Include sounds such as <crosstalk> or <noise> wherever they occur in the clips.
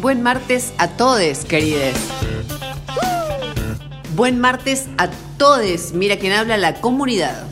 Buen martes a todos, querides. Buen martes a todos. Mira quién habla la comunidad.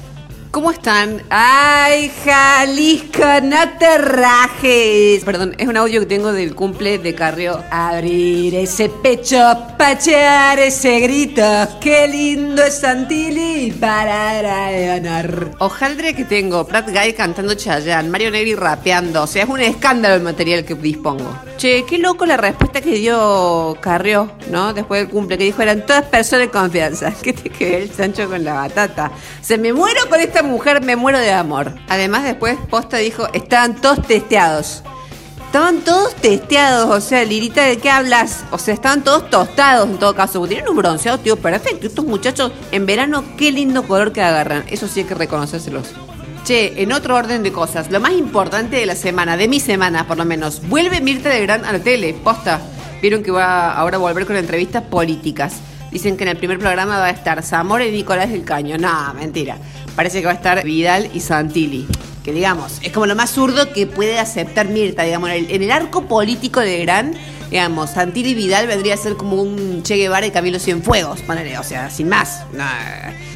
¿Cómo están? ¡Ay, Jalisco, no te rajes! Perdón, es un audio que tengo del cumple de Carrio. Abrir ese pecho, pachear ese grito. ¡Qué lindo es Santilli para ganar! Ojaldre que tengo, Pratt Guy cantando Chayanne, Mario Negri rapeando. O sea, es un escándalo el material que dispongo. Che, qué loco la respuesta que dio Carrió, ¿no? Después del cumple, que dijo eran todas personas de confianza. <laughs> ¿Qué te quedó el Sancho con la batata? Se me muero con esta mujer, me muero de amor. Además, después Posta dijo, estaban todos testeados. Estaban todos testeados, o sea, Lirita, ¿de qué hablas? O sea, estaban todos tostados en todo caso. Tienen un bronceado, tío, perfecto. Estos muchachos en verano, qué lindo color que agarran. Eso sí hay que reconocérselos. Che, en otro orden de cosas, lo más importante de la semana, de mi semana por lo menos, vuelve Mirta de Gran a la tele, posta. Vieron que va ahora a volver con entrevistas políticas. Dicen que en el primer programa va a estar Zamora y Nicolás del Caño. No, mentira. Parece que va a estar Vidal y Santilli. Que digamos, es como lo más zurdo que puede aceptar Mirta, digamos, en el, en el arco político de Gran, digamos, Santilli y Vidal vendría a ser como un Che Guevara y Camilo Cienfuegos, ponele, o sea, sin más.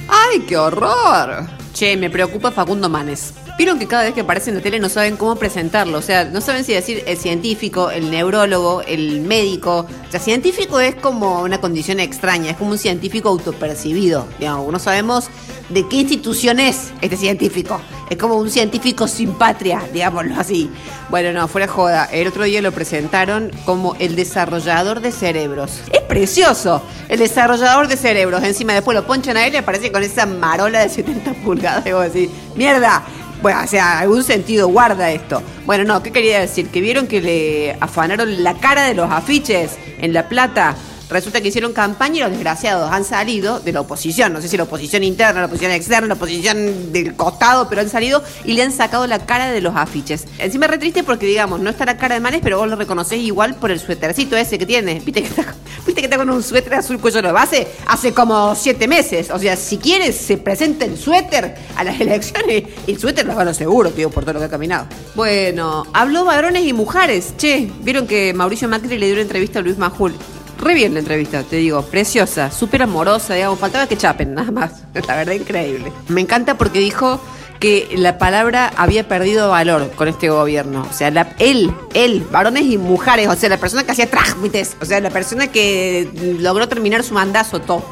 ¡Ay, qué horror! Che, me preocupa Facundo Manes. Vieron que cada vez que aparece en la tele no saben cómo presentarlo, o sea, no saben si decir el científico, el neurólogo, el médico. O sea, científico es como una condición extraña, es como un científico autopercibido. Digamos, no sabemos de qué institución es este científico. Es como un científico sin patria, digámoslo así. Bueno, no, fuera joda. El otro día lo presentaron como el desarrollador de cerebros. Es precioso, el desarrollador de cerebros. Encima después lo ponchan a él y aparece con esa marola de 70 pulgadas. Digo así, mierda. Bueno, o sea, algún sentido guarda esto. Bueno, no, ¿qué quería decir? Que vieron que le afanaron la cara de los afiches en La Plata. Resulta que hicieron campaña y los desgraciados han salido de la oposición. No sé si la oposición interna, la oposición externa, la oposición del costado, pero han salido y le han sacado la cara de los afiches. Encima re triste porque, digamos, no está la cara de Manes, pero vos lo reconocés igual por el suétercito ese que tiene. ¿Viste que está, ¿viste que está con un suéter azul cuello de base? Hace como siete meses. O sea, si quieres, se presenta el suéter a las <laughs> elecciones y el suéter lo van seguro, tío, por todo lo que ha caminado. Bueno, habló varones y mujeres. Che, vieron que Mauricio Macri le dio una entrevista a Luis Majul. Re bien la entrevista, te digo, preciosa, súper amorosa, digamos, faltaba que chapen, nada más. <laughs> La verdad, increíble. Me encanta porque dijo que la palabra había perdido valor con este gobierno. O sea, él, él, varones y mujeres, o sea, la persona que hacía trámites, o sea, la persona que logró terminar su mandazo, todo.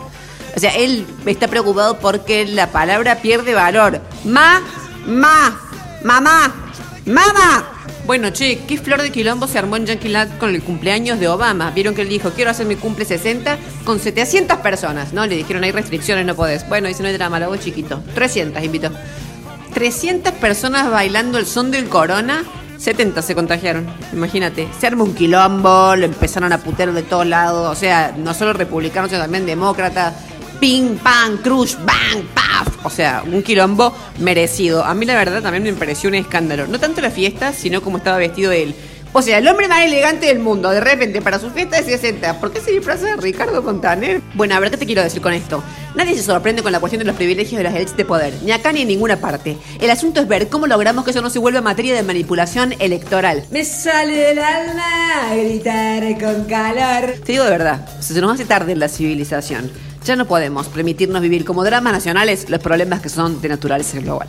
O sea, él está preocupado porque la palabra pierde valor. Ma, ma, mamá, mamá. Bueno, che, ¿qué flor de quilombo se armó en Yankee Land con el cumpleaños de Obama? Vieron que él dijo, quiero hacer mi cumple 60 con 700 personas, ¿no? Le dijeron, hay restricciones, no podés. Bueno, dice, no hay drama, lo hago chiquito. 300, invitó. 300 personas bailando el son del corona. 70 se contagiaron, imagínate. Se armó un quilombo, lo empezaron a putear de todos lados. O sea, no solo republicanos, sino también demócratas. Ping, pang, crush, bang, paf. O sea, un quilombo merecido. A mí la verdad también me pareció un escándalo. No tanto la fiesta, sino como estaba vestido él. O sea, el hombre más elegante del mundo, de repente, para su fiesta de 60. ¿Por qué se disfraza de Ricardo Montaner? Bueno, a ver qué te quiero decir con esto. Nadie se sorprende con la cuestión de los privilegios de las élites de poder, ni acá ni en ninguna parte. El asunto es ver cómo logramos que eso no se vuelva materia de manipulación electoral. Me sale del alma gritar con calor. Te digo de verdad, se nos hace tarde en la civilización. Ya no podemos permitirnos vivir como dramas nacionales los problemas que son de naturaleza global.